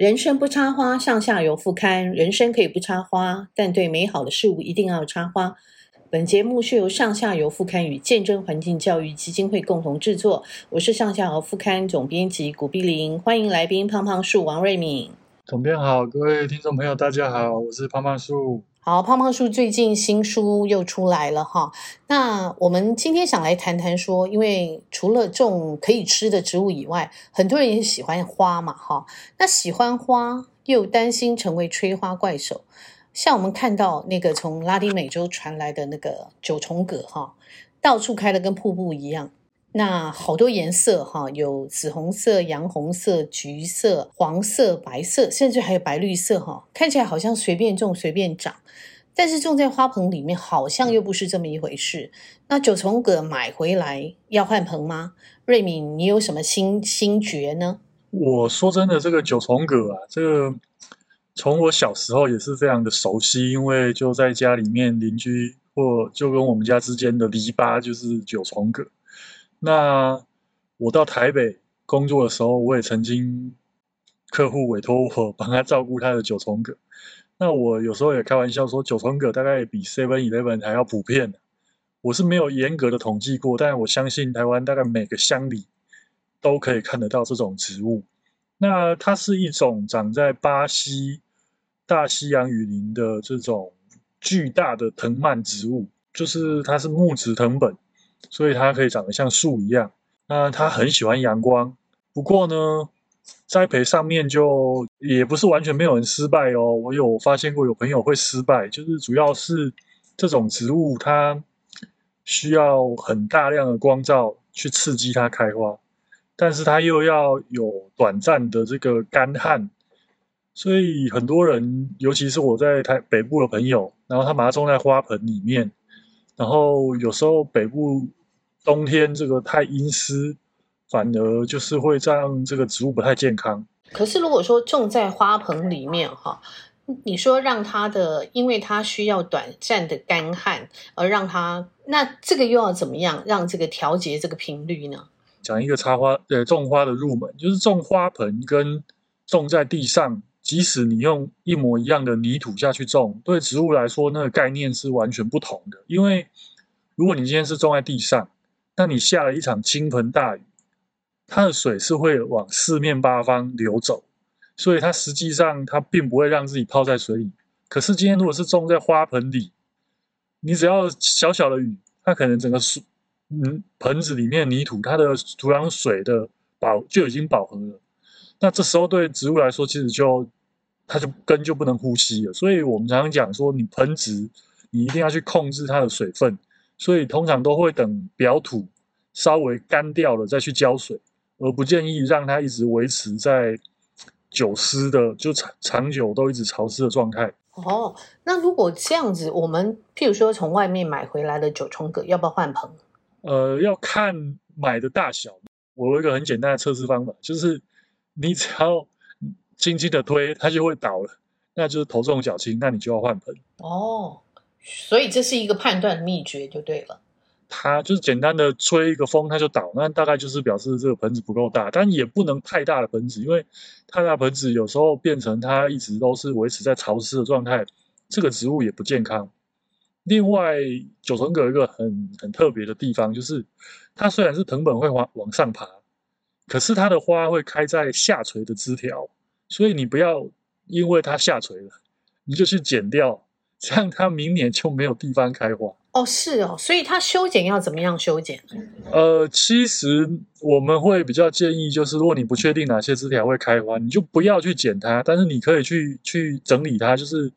人生不插花，上下游副刊。人生可以不插花，但对美好的事物一定要插花。本节目是由上下游副刊与见证环境教育基金会共同制作。我是上下游副刊总编辑古碧玲，欢迎来宾胖胖树王瑞敏。总编好，各位听众朋友，大家好，我是胖胖树。好，胖胖树最近新书又出来了哈。那我们今天想来谈谈说，因为除了种可以吃的植物以外，很多人也喜欢花嘛哈。那喜欢花又担心成为吹花怪手，像我们看到那个从拉丁美洲传来的那个九重葛哈，到处开的跟瀑布一样。那好多颜色哈，有紫红色、洋红色、橘色、黄色、白色，甚至还有白绿色哈，看起来好像随便种随便长，但是种在花盆里面好像又不是这么一回事。那九重葛买回来要换盆吗？瑞敏，你有什么新新觉呢？我说真的，这个九重葛啊，这个从我小时候也是非常的熟悉，因为就在家里面邻居或就跟我们家之间的篱笆就是九重葛。那我到台北工作的时候，我也曾经客户委托我帮他照顾他的九重葛。那我有时候也开玩笑说，九重葛大概比 Seven Eleven 还要普遍。我是没有严格的统计过，但我相信台湾大概每个乡里都可以看得到这种植物。那它是一种长在巴西大西洋雨林的这种巨大的藤蔓植物，就是它是木质藤本。所以它可以长得像树一样。那它很喜欢阳光，不过呢，栽培上面就也不是完全没有人失败哦。我有发现过有朋友会失败，就是主要是这种植物它需要很大量的光照去刺激它开花，但是它又要有短暂的这个干旱，所以很多人，尤其是我在台北部的朋友，然后他把它种在花盆里面。然后有时候北部冬天这个太阴湿，反而就是会让这个植物不太健康。可是如果说种在花盆里面哈，你说让它的，因为它需要短暂的干旱，而让它，那这个又要怎么样让这个调节这个频率呢？讲一个插花呃种花的入门，就是种花盆跟种在地上。即使你用一模一样的泥土下去种，对植物来说，那个概念是完全不同的。因为如果你今天是种在地上，那你下了一场倾盆大雨，它的水是会往四面八方流走，所以它实际上它并不会让自己泡在水里。可是今天如果是种在花盆里，你只要小小的雨，它可能整个水嗯盆子里面泥土，它的土壤水的饱就已经饱和了。那这时候对植物来说，其实就它就根就不能呼吸了。所以我们常常讲说，你盆植你一定要去控制它的水分。所以通常都会等表土稍微干掉了再去浇水，而不建议让它一直维持在久湿的，就长长久都一直潮湿的状态。哦，那如果这样子，我们譬如说从外面买回来的九重葛，要不要换盆？呃，要看买的大小。我有一个很简单的测试方法，就是。你只要轻轻的推，它就会倒了，那就是头重脚轻，那你就要换盆。哦，所以这是一个判断的秘诀，就对了。它就是简单的吹一个风，它就倒，那大概就是表示这个盆子不够大，但也不能太大的盆子，因为太大盆子有时候变成它一直都是维持在潮湿的状态，这个植物也不健康。另外，九重葛有一个很很特别的地方，就是它虽然是藤本会往往上爬。可是它的花会开在下垂的枝条，所以你不要因为它下垂了，你就去剪掉，这样它明年就没有地方开花。哦，是哦，所以它修剪要怎么样修剪？呃，其实我们会比较建议，就是如果你不确定哪些枝条会开花，你就不要去剪它，但是你可以去去整理它，就是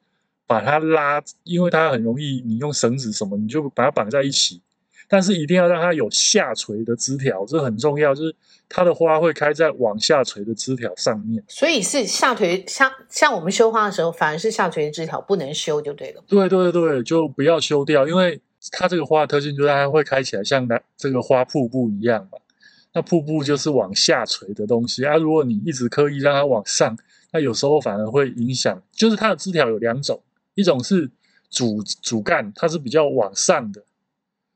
把它拉，因为它很容易，你用绳子什么，你就把它绑在一起。但是一定要让它有下垂的枝条，这很重要。就是它的花会开在往下垂的枝条上面，所以是下垂。像像我们修花的时候，反而是下垂的枝条不能修就对了。对对对，就不要修掉，因为它这个花的特性就是它会开起来像那这个花瀑布一样嘛。那瀑布就是往下垂的东西啊。如果你一直刻意让它往上，那有时候反而会影响。就是它的枝条有两种，一种是主主干，它是比较往上的。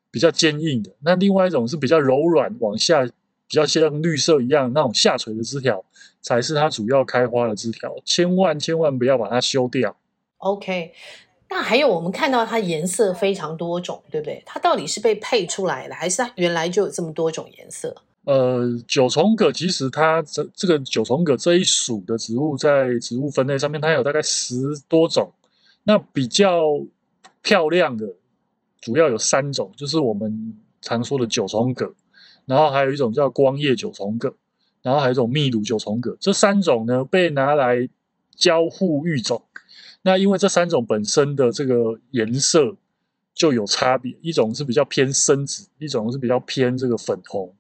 比较坚硬的，那另外一种是比较柔软，往下比较像绿色一样那种下垂的枝条，才是它主要开花的枝条。千万千万不要把它修掉。OK，那还有我们看到它颜色非常多种，对不对？它到底是被配出来的，还是它原来就有这么多种颜色？呃，九重葛其实它这这个九重葛这一属的植物，在植物分类上面，它有大概十多种。那比较漂亮的，主要有三种，就是我们常说的九重葛。然后还有一种叫光叶九重葛，然后还有一种秘鲁九重葛，这三种呢被拿来交互育种。那因为这三种本身的这个颜色就有差别，一种是比较偏深紫，一种是比较偏这个粉红，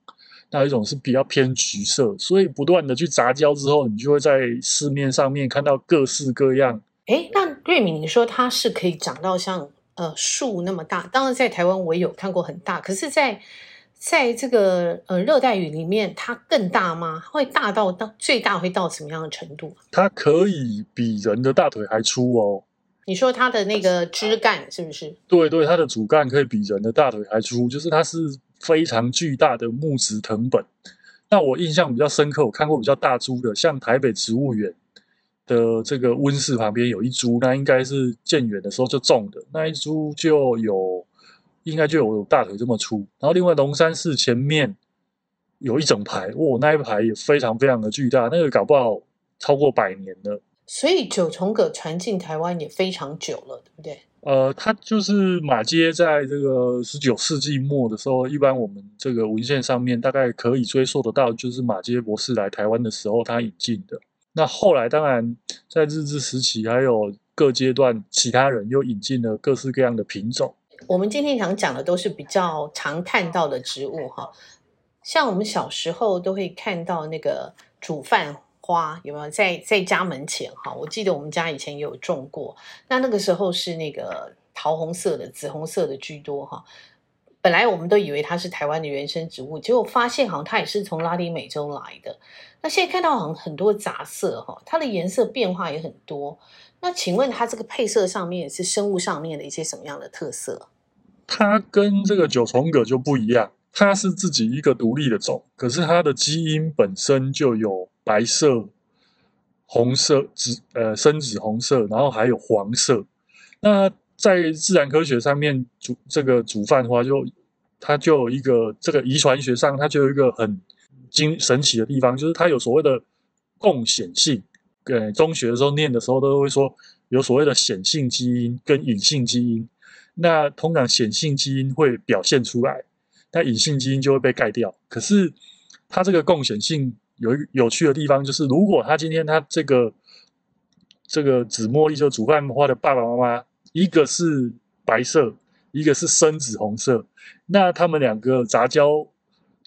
那一种是比较偏橘色。所以不断的去杂交之后，你就会在市面上面看到各式各样。诶，那瑞敏，你说它是可以长到像呃树那么大？当然在台湾我也有看过很大，可是在在这个呃热带雨里面，它更大吗？会大到到最大会到什么样的程度？它可以比人的大腿还粗哦。你说它的那个枝干是不是？对对，它的主干可以比人的大腿还粗，就是它是非常巨大的木质藤本。那我印象比较深刻，我看过比较大株的，像台北植物园的这个温室旁边有一株，那应该是建园的时候就种的，那一株就有。应该就有大腿这么粗，然后另外龙山寺前面有一整排，哇，那一排也非常非常的巨大，那个搞不好超过百年了。所以九重葛传进台湾也非常久了，对不对？呃，它就是马偕在这个十九世纪末的时候，一般我们这个文献上面大概可以追溯得到，就是马偕博士来台湾的时候他引进的。那后来当然在日治时期，还有各阶段其他人又引进了各式各样的品种。我们今天想讲的都是比较常看到的植物哈，像我们小时候都会看到那个煮饭花，有没有在在家门前哈？我记得我们家以前也有种过，那那个时候是那个桃红色的、紫红色的居多哈。本来我们都以为它是台湾的原生植物，结果发现好像它也是从拉丁美洲来的。那现在看到好像很多杂色哈，它的颜色变化也很多。那请问它这个配色上面是生物上面的一些什么样的特色？它跟这个九重葛就不一样，它是自己一个独立的种，可是它的基因本身就有白色、红色、紫呃深紫红色，然后还有黄色。那在自然科学上面，煮这个煮饭花就它就有一个这个遗传学上，它就有一个很精神奇的地方，就是它有所谓的共显性。对，中学的时候念的时候都会说有所谓的显性基因跟隐性基因。那通常显性基因会表现出来，那隐性基因就会被盖掉。可是它这个共显性有有趣的地方，就是如果他今天他这个这个紫茉莉就煮饭花的爸爸妈妈，一个是白色，一个是深紫红色，那他们两个杂交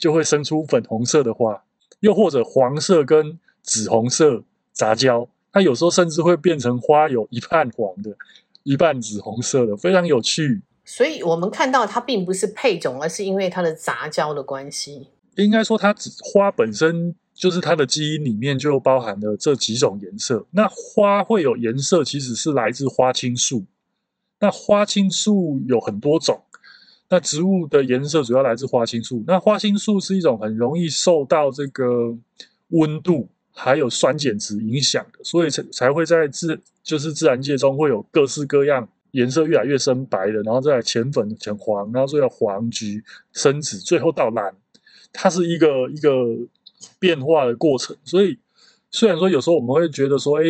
就会生出粉红色的花，又或者黄色跟紫红色。杂交，它有时候甚至会变成花有一半黄的，一半紫红色的，非常有趣。所以，我们看到它并不是配种，而是因为它的杂交的关系。应该说，它花本身就是它的基因里面就包含了这几种颜色。那花会有颜色，其实是来自花青素。那花青素有很多种，那植物的颜色主要来自花青素。那花青素是一种很容易受到这个温度。还有酸碱值影响的，所以才才会在自就是自然界中会有各式各样颜色越来越深白的，然后再来浅粉、浅黄，然后最后黄、橘、深紫，最后到蓝，它是一个一个变化的过程。所以虽然说有时候我们会觉得说，哎，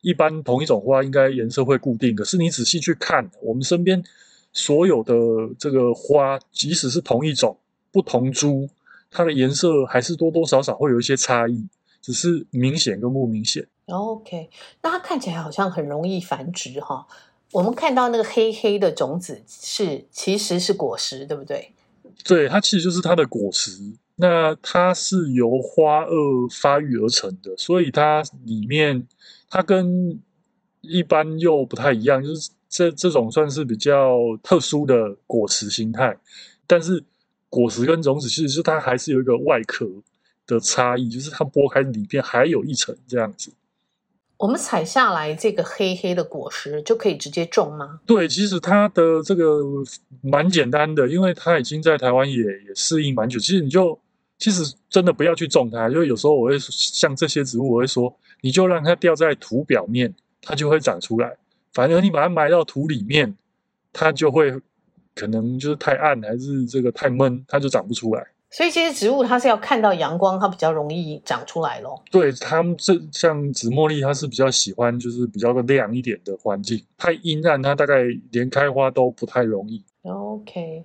一般同一种花应该颜色会固定，可是你仔细去看，我们身边所有的这个花，即使是同一种不同株，它的颜色还是多多少少会有一些差异。只是明显跟不明显。OK，那它看起来好像很容易繁殖哈。我们看到那个黑黑的种子是其实是果实，对不对？对，它其实就是它的果实。那它是由花萼发育而成的，所以它里面它跟一般又不太一样，就是这这种算是比较特殊的果实形态。但是果实跟种子其实是它还是有一个外壳。的差异就是它剥开里边还有一层这样子。我们采下来这个黑黑的果实就可以直接种吗？对，其实它的这个蛮简单的，因为它已经在台湾也也适应蛮久。其实你就其实真的不要去种它，因为有时候我会像这些植物，我会说，你就让它掉在土表面，它就会长出来。反而你把它埋到土里面，它就会可能就是太暗，还是这个太闷，它就长不出来。所以这些植物它是要看到阳光，它比较容易长出来咯。对，它们这像紫茉莉，它是比较喜欢就是比较亮一点的环境。太阴暗，它大概连开花都不太容易。OK，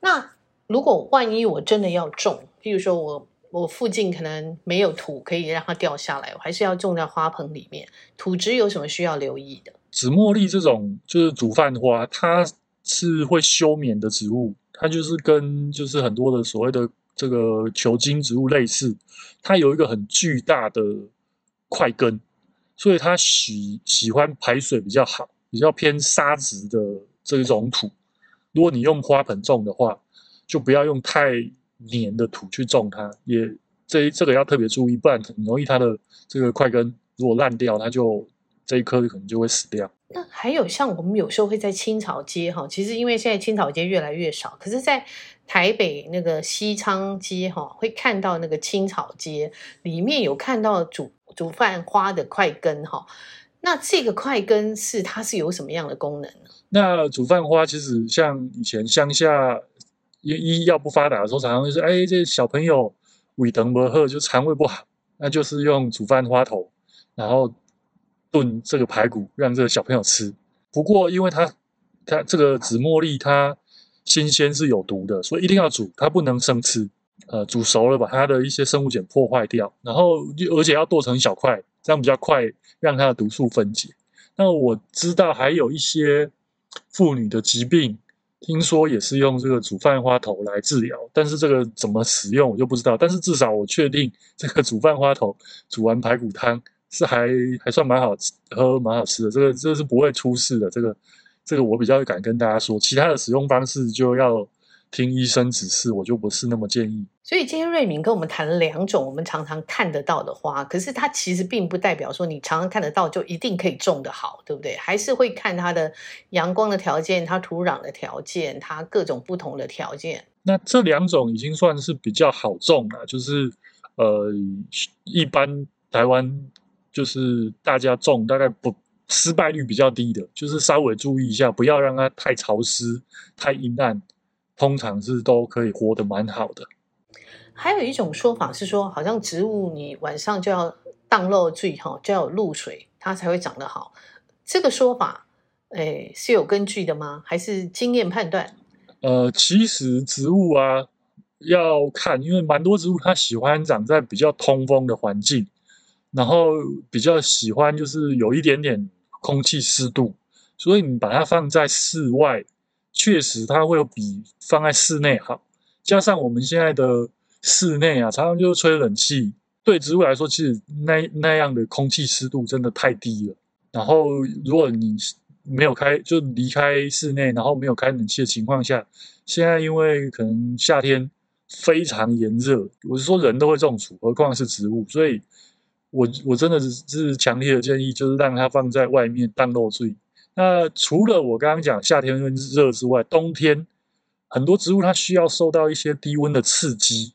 那如果万一我真的要种，譬如说我我附近可能没有土可以让它掉下来，我还是要种在花盆里面。土质有什么需要留意的？紫茉莉这种就是煮饭花，它是会休眠的植物，它就是跟就是很多的所谓的。这个球茎植物类似，它有一个很巨大的块根，所以它喜喜欢排水比较好、比较偏沙质的这种土。如果你用花盆种的话，就不要用太黏的土去种它，也这这个要特别注意，不然很容易它的这个块根如果烂掉，它就这一棵可能就会死掉。那还有像我们有时候会在青草街哈，其实因为现在青草街越来越少，可是在台北那个西昌街哈，会看到那个青草街里面有看到煮煮饭花的块根哈。那这个块根是它是有什么样的功能呢？那煮饭花其实像以前乡下医药不发达的时候，常常就是哎，这小朋友胃疼不好，就肠胃不好，那就是用煮饭花头，然后炖这个排骨让这个小朋友吃。不过因为它它 这个紫茉莉它。新鲜是有毒的，所以一定要煮，它不能生吃。呃，煮熟了把它的一些生物碱破坏掉，然后而且要剁成小块，这样比较快让它的毒素分解。那我知道还有一些妇女的疾病，听说也是用这个煮饭花头来治疗，但是这个怎么使用我就不知道。但是至少我确定 这个煮饭花头煮完排骨汤是还还算蛮好吃，喝蛮好吃的，这个这个是不会出事的，这个。这个我比较敢跟大家说，其他的使用方式就要听医生指示，我就不是那么建议。所以今天瑞敏跟我们谈了两种我们常常看得到的花，可是它其实并不代表说你常常看得到就一定可以种得好，对不对？还是会看它的阳光的条件、它土壤的条件、它各种不同的条件。那这两种已经算是比较好种了，就是呃，一般台湾就是大家种大概不。失败率比较低的，就是稍微注意一下，不要让它太潮湿、太阴暗，通常是都可以活得蛮好的。还有一种说法是说，好像植物你晚上就要当露水哈，就要有露水，它才会长得好。这个说法，诶，是有根据的吗？还是经验判断？呃，其实植物啊，要看，因为蛮多植物它喜欢长在比较通风的环境。然后比较喜欢就是有一点点空气湿度，所以你把它放在室外，确实它会有比放在室内好。加上我们现在的室内啊，常常就是吹冷气，对植物来说，其实那那样的空气湿度真的太低了。然后如果你没有开，就离开室内，然后没有开冷气的情况下，现在因为可能夏天非常炎热，我是说人都会中暑，何况是植物，所以。我我真的是是强烈的建议，就是让它放在外面当露水。那除了我刚刚讲夏天热之外，冬天很多植物它需要受到一些低温的刺激，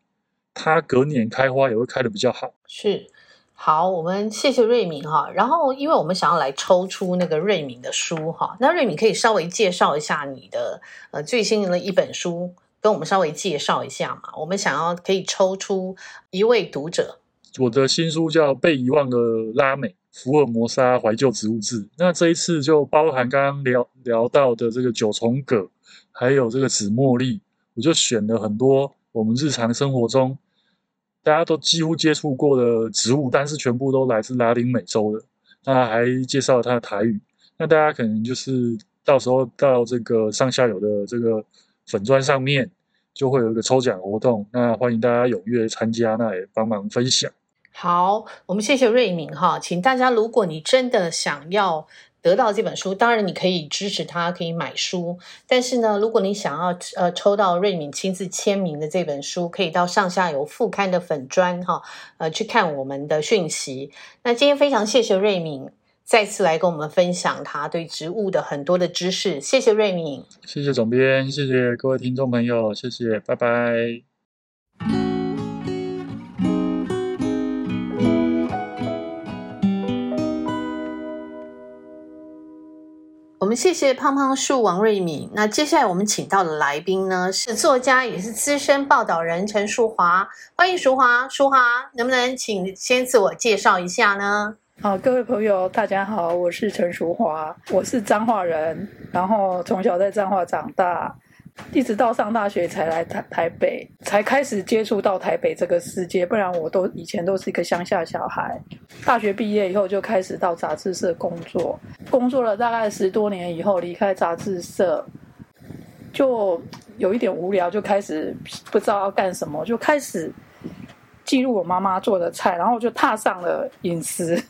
它隔年开花也会开得比较好。是，好，我们谢谢瑞敏哈。然后，因为我们想要来抽出那个瑞敏的书哈，那瑞敏可以稍微介绍一下你的呃最新的一本书，跟我们稍微介绍一下嘛。我们想要可以抽出一位读者。我的新书叫《被遗忘的拉美：福尔摩沙怀旧植物志》。那这一次就包含刚刚聊聊到的这个九重葛，还有这个紫茉莉，我就选了很多我们日常生活中大家都几乎接触过的植物，但是全部都来自拉丁美洲的。那还介绍了它的台语。那大家可能就是到时候到这个上下游的这个粉砖上面，就会有一个抽奖活动。那欢迎大家踊跃参加，那也帮忙分享。好，我们谢谢瑞敏哈，请大家，如果你真的想要得到这本书，当然你可以支持他，可以买书。但是呢，如果你想要呃抽到瑞敏亲自签名的这本书，可以到上下游副刊的粉专哈，呃去看我们的讯息。那今天非常谢谢瑞敏再次来跟我们分享他对植物的很多的知识，谢谢瑞敏，谢谢总编，谢谢各位听众朋友，谢谢，拜拜。我们谢谢胖胖树王瑞敏。那接下来我们请到的来宾呢，是作家，也是资深报道人陈淑华。欢迎淑华，淑华，能不能请先自我介绍一下呢？好，各位朋友，大家好，我是陈淑华，我是彰化人，然后从小在彰化长大。一直到上大学才来台台北，才开始接触到台北这个世界。不然我都以前都是一个乡下小孩。大学毕业以后就开始到杂志社工作，工作了大概十多年以后离开杂志社，就有一点无聊，就开始不知道要干什么，就开始记录我妈妈做的菜，然后就踏上了饮食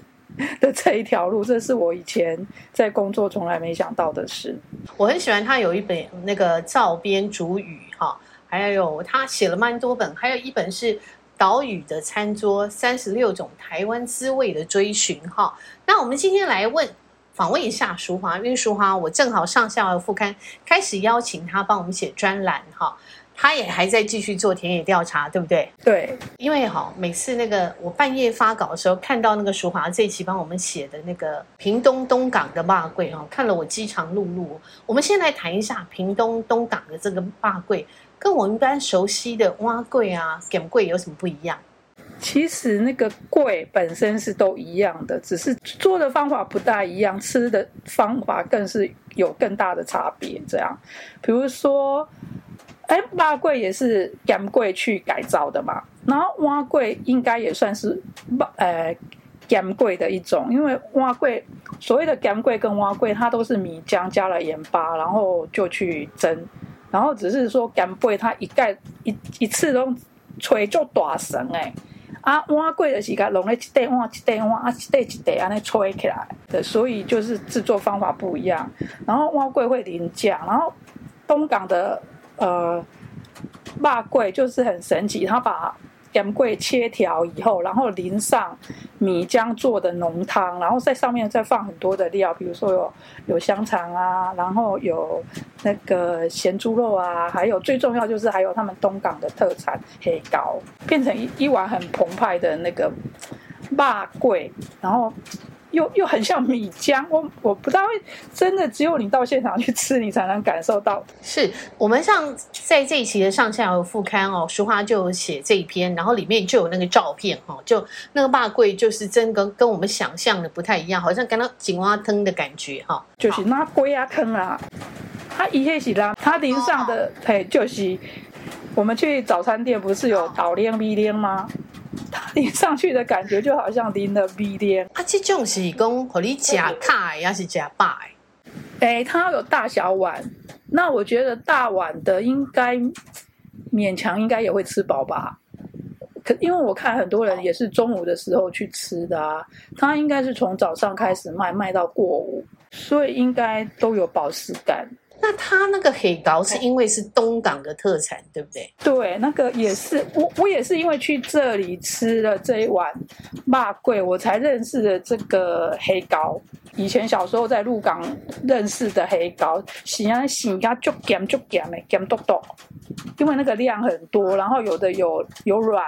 的这一条路，这是我以前在工作从来没想到的事。我很喜欢他有一本那个照编煮语哈，还有他写了蛮多本，还有一本是岛屿的餐桌三十六种台湾滋味的追寻哈。那我们今天来问访问一下淑华，因为淑华我正好上下游副刊开始邀请他帮我们写专栏哈。他也还在继续做田野调查，对不对？对，因为哈，每次那个我半夜发稿的时候，看到那个淑华这一期帮我们写的那个屏东东港的霸柜哈，看了我饥肠辘辘。我们先来谈一下屏东东港的这个霸柜，跟我们一般熟悉的蛙柜啊、咸粿有什么不一样？其实那个柜本身是都一样的，只是做的方法不大一样，吃的方法更是有更大的差别。这样，比如说。哎，肉粿也是咸粿去改造的嘛，然后碗粿应该也算是呃咸粿的一种，因为碗粿所谓的咸粿跟碗粿，它都是米浆加了盐巴，然后就去蒸，然后只是说咸粿它一盖一一次都吹就大声哎，啊碗粿的是个弄了一袋碗一袋碗啊一袋一袋安尼吹起来的，所以就是制作方法不一样，然后碗粿会淋酱，然后东港的。呃，辣桂就是很神奇，他把咸粿切条以后，然后淋上米浆做的浓汤，然后在上面再放很多的料，比如说有有香肠啊，然后有那个咸猪肉啊，还有最重要就是还有他们东港的特产黑糕，变成一一碗很澎湃的那个辣桂，然后。又又很像米浆，我我不知道，真的只有你到现场去吃，你才能感受到。是我们像在这一期的上下游副刊哦，淑华就写这一篇，然后里面就有那个照片哈，就那个肉粿就是真跟跟我们想象的不太一样，好像跟到井蛙汤的感觉哈，就是那龟啊坑啊，它一些是啦，它淋上的嘿就是我们去早餐店不是有倒链米链吗？它淋上去的感觉就好像淋了米链啊，这种是讲和你夹卡还是夹大？哎，它有大小碗，那我觉得大碗的应该勉强应该也会吃饱吧。可因为我看很多人也是中午的时候去吃的啊，它应该是从早上开始卖，卖到过午，所以应该都有饱食感。那他那个黑糕是因为是东港的特产，对不对？对，那个也是我，我也是因为去这里吃了这一碗骂贵，我才认识了这个黑糕。以前小时候在鹿港认识的黑糕，喜欢喜家就咸就咸的咸豆豆，因为那个量很多，然后有的有有软，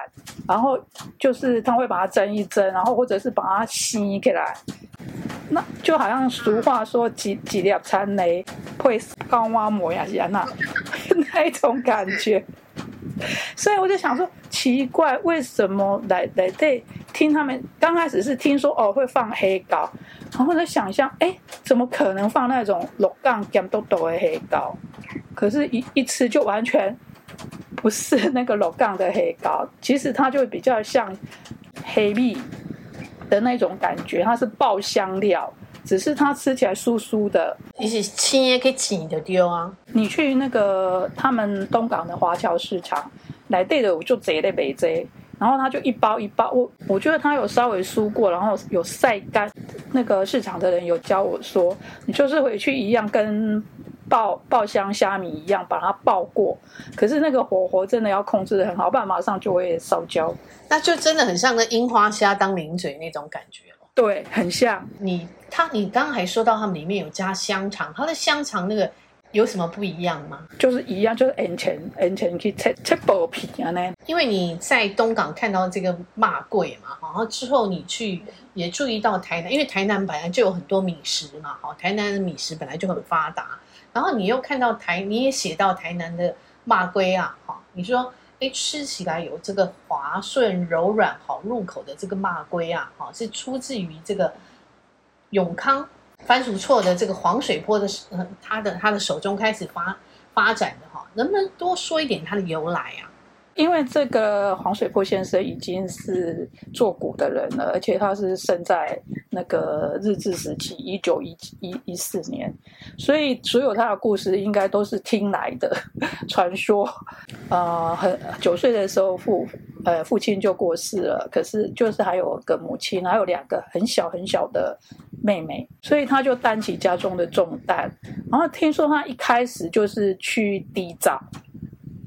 然后就是他会把它蒸一蒸，然后或者是把它吸起来。那就好像俗话说几几粒餐雷会高挖模样一样，那 那一种感觉。所以我就想说，奇怪，为什么来来对听他们刚开始是听说哦会放黑膏，然后在想象，哎，怎么可能放那种鹿港咸嘟嘟的黑膏？可是一，一吃就完全不是那个鹿港的黑膏，其实它就比较像黑米。的那种感觉，它是爆香料，只是它吃起来酥酥的。你是青也可以挤的丢啊！你去那个他们东港的华侨市场，来对的我就贼的北贼，然后他就一包一包，我我觉得他有稍微酥过，然后有晒干。那个市场的人有教我说，你就是回去一样跟爆爆香虾米一样把它爆过，可是那个火候真的要控制的很好，不然马上就会烧焦。那就真的很像那樱花虾当零嘴那种感觉哦。对，很像。你他，你刚刚还说到他们里面有加香肠，它的香肠那个有什么不一样吗？就是一样，就是眼前眼前去切切薄皮啊呢。因为你在东港看到这个骂贵嘛，然后之后你去也注意到台南，因为台南本来就有很多米食嘛，哈，台南的米食本来就很发达。然后你又看到台，你也写到台南的骂龟啊，哈，你说哎，吃起来有这个滑顺柔软、好入口的这个肉粿啊，哈，是出自于这个永康。番薯厝的这个黄水坡的，呃，他的他的手中开始发发展的哈，能不能多说一点它的由来啊？因为这个黄水坡先生已经是做古的人了，而且他是生在那个日治时期，一九一一一四年，所以所有他的故事应该都是听来的传说。呃，很九岁的时候父呃父亲就过世了，可是就是还有个母亲，还有两个很小很小的妹妹，所以他就担起家中的重担。然后听说他一开始就是去地藏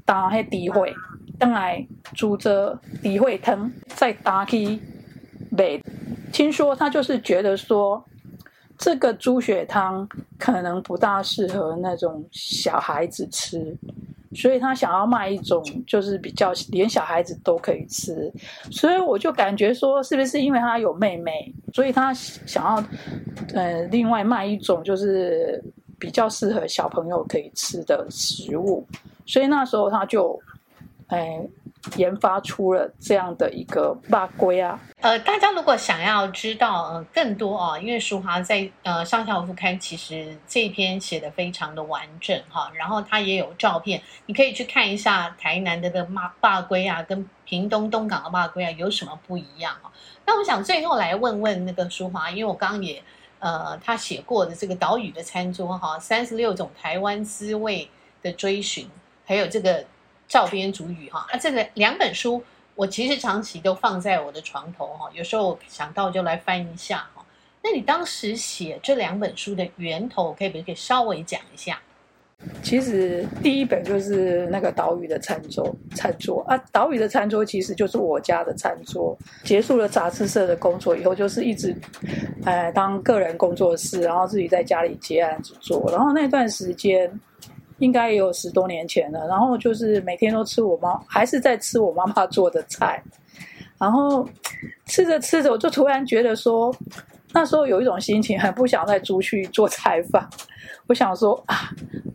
当黑地会。当来煮着底会汤，再打去卖。听说他就是觉得说，这个猪血汤可能不大适合那种小孩子吃，所以他想要卖一种就是比较连小孩子都可以吃。所以我就感觉说，是不是因为他有妹妹，所以他想要呃另外卖一种就是比较适合小朋友可以吃的食物。所以那时候他就。哎，研发出了这样的一个肉粿啊！呃，大家如果想要知道呃更多啊，因为淑华在呃上下午副刊其实这一篇写的非常的完整哈，然后它也有照片，你可以去看一下台南的的肉粿啊，跟屏东东港的肉粿啊有什么不一样啊？那我想最后来问问那个淑华，因为我刚刚也呃他写过的这个岛屿的餐桌哈，三十六种台湾滋味的追寻，还有这个。照编主语哈，啊，这个两本书我其实长期都放在我的床头哈，有时候想到就来翻一下哈。那你当时写这两本书的源头，可以不可以稍微讲一下？其实第一本就是那个岛屿的餐桌，餐桌啊，岛屿的餐桌其实就是我家的餐桌。结束了杂志社的工作以后，就是一直，呃，当个人工作室，然后自己在家里接案子做，然后那段时间。应该也有十多年前了，然后就是每天都吃我妈，还是在吃我妈妈做的菜，然后吃着吃着，我就突然觉得说，那时候有一种心情，很不想再出去做菜饭，我想说啊，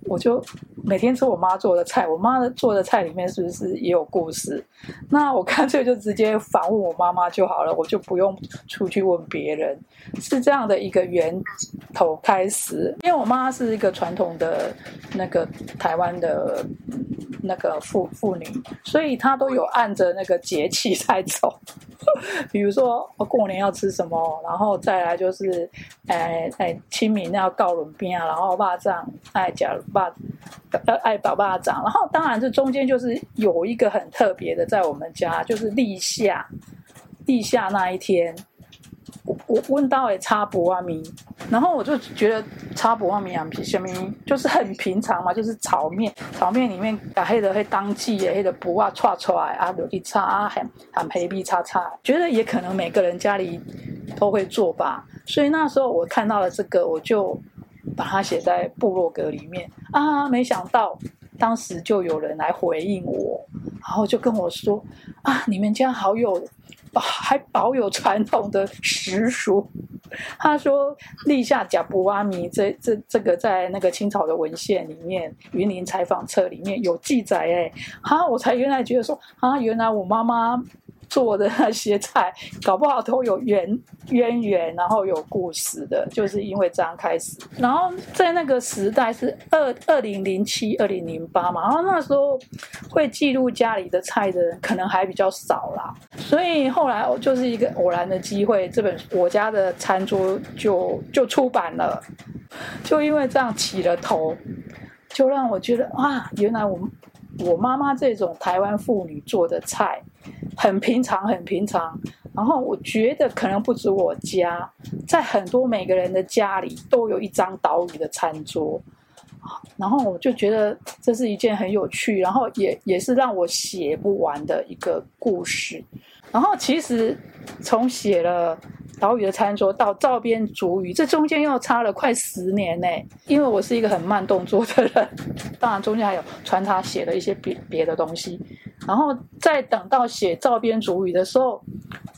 我就。每天吃我妈做的菜，我妈做的菜里面是不是也有故事？那我干脆就直接反问我妈妈就好了，我就不用出去问别人，是这样的一个源头开始。因为我妈是一个传统的那个台湾的那个妇妇女，所以她都有按着那个节气在走。比如说过年要吃什么，然后再来就是，哎哎清明要告轮边啊，然后肉粽爱讲肉。呃，爱宝爸长，然后当然这中间就是有一个很特别的，在我们家就是立夏，立夏那一天，我问到诶插不阿米，然后我就觉得插不阿米啊，什么就是很平常嘛，就是炒面，炒面里面把黑的黑当季的黑的不啊串出来啊，有一叉啊，很很黑皮叉叉，觉得也可能每个人家里都会做吧，所以那时候我看到了这个，我就。把它写在部落格里面啊，没想到当时就有人来回应我，然后就跟我说啊，你们家好有，还保有传统的习俗。他说立夏假不挖米，这这这个在那个清朝的文献里面，云林采访册里面有记载哎，哈，我才原来觉得说啊，原来我妈妈。做的那些菜，搞不好都有渊渊源，然后有故事的，就是因为这样开始。然后在那个时代是二二零零七、二零零八嘛，然后那时候会记录家里的菜的人可能还比较少啦，所以后来就是一个偶然的机会，这本我家的餐桌就就出版了，就因为这样起了头，就让我觉得啊，原来我我妈妈这种台湾妇女做的菜。很平常，很平常。然后我觉得可能不止我家，在很多每个人的家里都有一张岛屿的餐桌。然后我就觉得这是一件很有趣，然后也也是让我写不完的一个故事。然后其实从写了岛屿的餐桌到照边煮鱼，这中间又差了快十年呢。因为我是一个很慢动作的人，当然中间还有穿插写了一些别别的东西。然后再等到写照片主语的时候，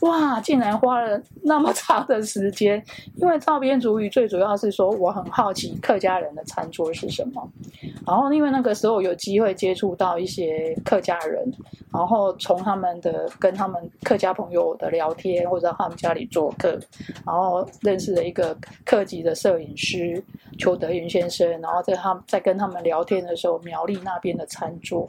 哇，竟然花了那么长的时间。因为照片主语最主要是说，我很好奇客家人的餐桌是什么。然后因为那个时候有机会接触到一些客家人，然后从他们的跟他们客家朋友的聊天，或者他们家里做客，然后认识了一个客籍的摄影师邱德云先生，然后在他在跟他们聊天的时候，苗栗那边的餐桌。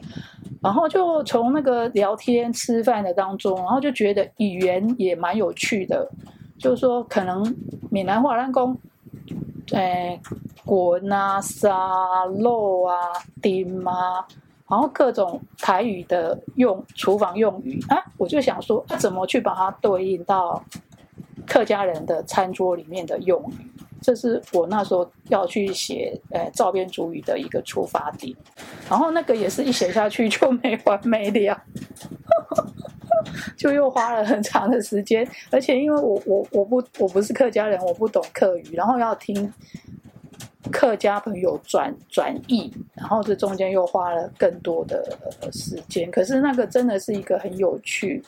然后就从那个聊天吃饭的当中，然后就觉得语言也蛮有趣的，就是说可能闽南话人讲，诶，滚啊、沙漏啊、丁啊，然后各种台语的用厨房用语啊，我就想说，啊，怎么去把它对应到客家人的餐桌里面的用语？这是我那时候要去写呃照片主语的一个出发点，然后那个也是一写下去就没完没了，就又花了很长的时间，而且因为我我我不我不是客家人，我不懂客语，然后要听客家朋友转转译，然后这中间又花了更多的时间，可是那个真的是一个很有趣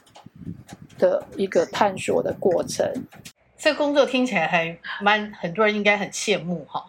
的一个探索的过程。这个工作听起来还蛮，很多人应该很羡慕哈。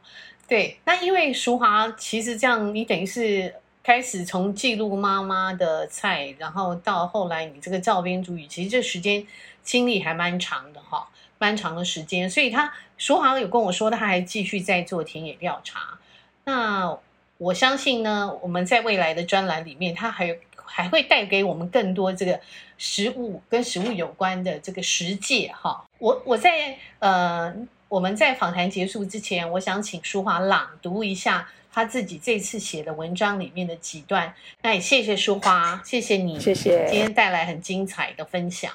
对，那因为淑华其实这样，你等于是开始从记录妈妈的菜，然后到后来你这个灶边煮鱼，其实这时间经历还蛮长的哈，蛮长的时间。所以他淑华有跟我说，他还继续在做田野调查。那我相信呢，我们在未来的专栏里面，他还有。还会带给我们更多这个食物跟食物有关的这个实界哈。我我在呃我们在访谈结束之前，我想请淑华朗读一下他自己这次写的文章里面的几段。那也谢谢淑华，谢谢你，谢谢今天带来很精彩的分享。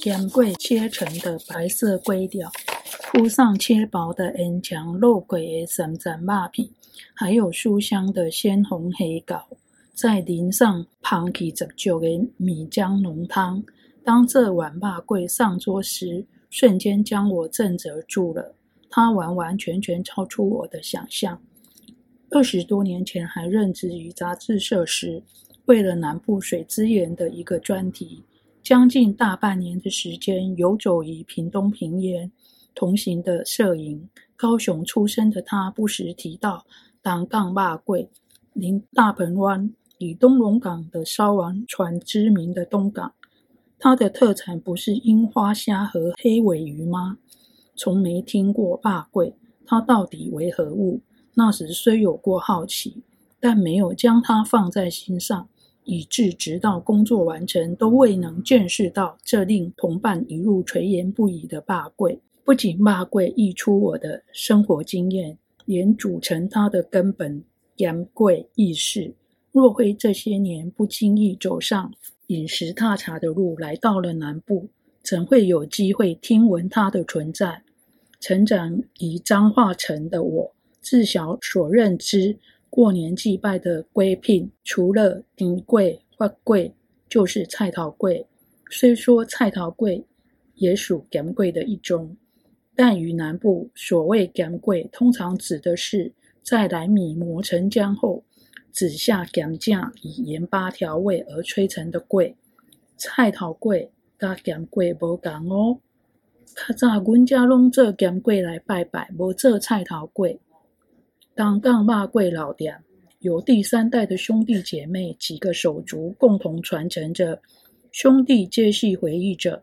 咸粿切成的白色粿条。铺上切薄的烟肠肉粿的三层肉皮，还有书香的鲜红黑膏，再淋上香气十足的米浆浓汤。当这碗肉粿上桌时，瞬间将我震慑住了。它完完全全超出我的想象。二十多年前还任职于杂志社时，为了南部水资源的一个专题，将近大半年的时间游走于屏东平原。同行的摄影，高雄出生的他不时提到东港肉粿、临大鹏湾以东龙港的烧王船知名的东港，它的特产不是樱花虾和黑尾鱼吗？从没听过肉粿，它到底为何物？那时虽有过好奇，但没有将它放在心上，以致直到工作完成，都未能见识到这令同伴一路垂涎不已的肉粿。不仅肉粿溢出我的生活经验，连组成它的根本盐粿意识。若非这些年不经意走上饮食踏查的路，来到了南部，怎会有机会听闻它的存在？成长于彰化城的我，自小所认知过年祭拜的粿品，除了甜粿、发粿，就是菜头粿。虽说菜头粿也属盐粿的一种。但于南部，所谓咸粿，通常指的是在来米磨成浆后，只下咸酱以盐巴调味而吹成的粿。菜头粿甲咸粿无同哦。较早阮家拢做咸粿来拜拜，无做菜头粿。东港肉粿老店由第三代的兄弟姐妹几个手足共同传承着，兄弟皆系回忆着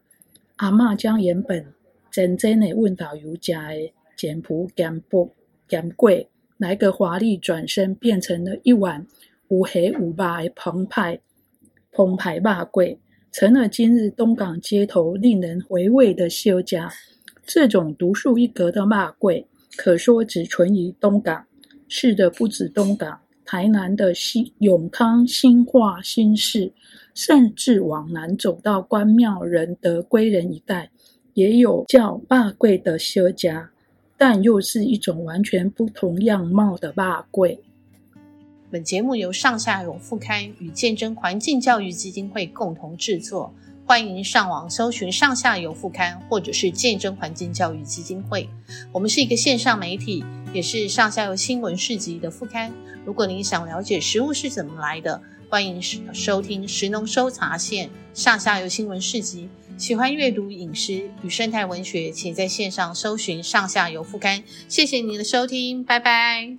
阿妈将原本。真正的问到有家的简朴简朴简贵，来个华丽转身，变成了一碗五黑五白澎湃澎湃肉粿，成了今日东港街头令人回味的小吃。这种独树一格的肉粿，可说只存于东港。是的，不止东港，台南的新永康、新化、新市，甚至往南走到关庙、仁德、归仁一带。也有叫肉粿的小吃，但又是一种完全不同样貌的肉粿。本节目由上下游副刊与见证环境教育基金会共同制作，欢迎上网搜寻上下游副刊或者是见证环境教育基金会。我们是一个线上媒体，也是上下游新闻市集的副刊。如果您想了解食物是怎么来的，欢迎收听石农搜查线上下游新闻市集。喜欢阅读饮食与生态文学，请在线上搜寻上下游副刊。谢谢您的收听，拜拜。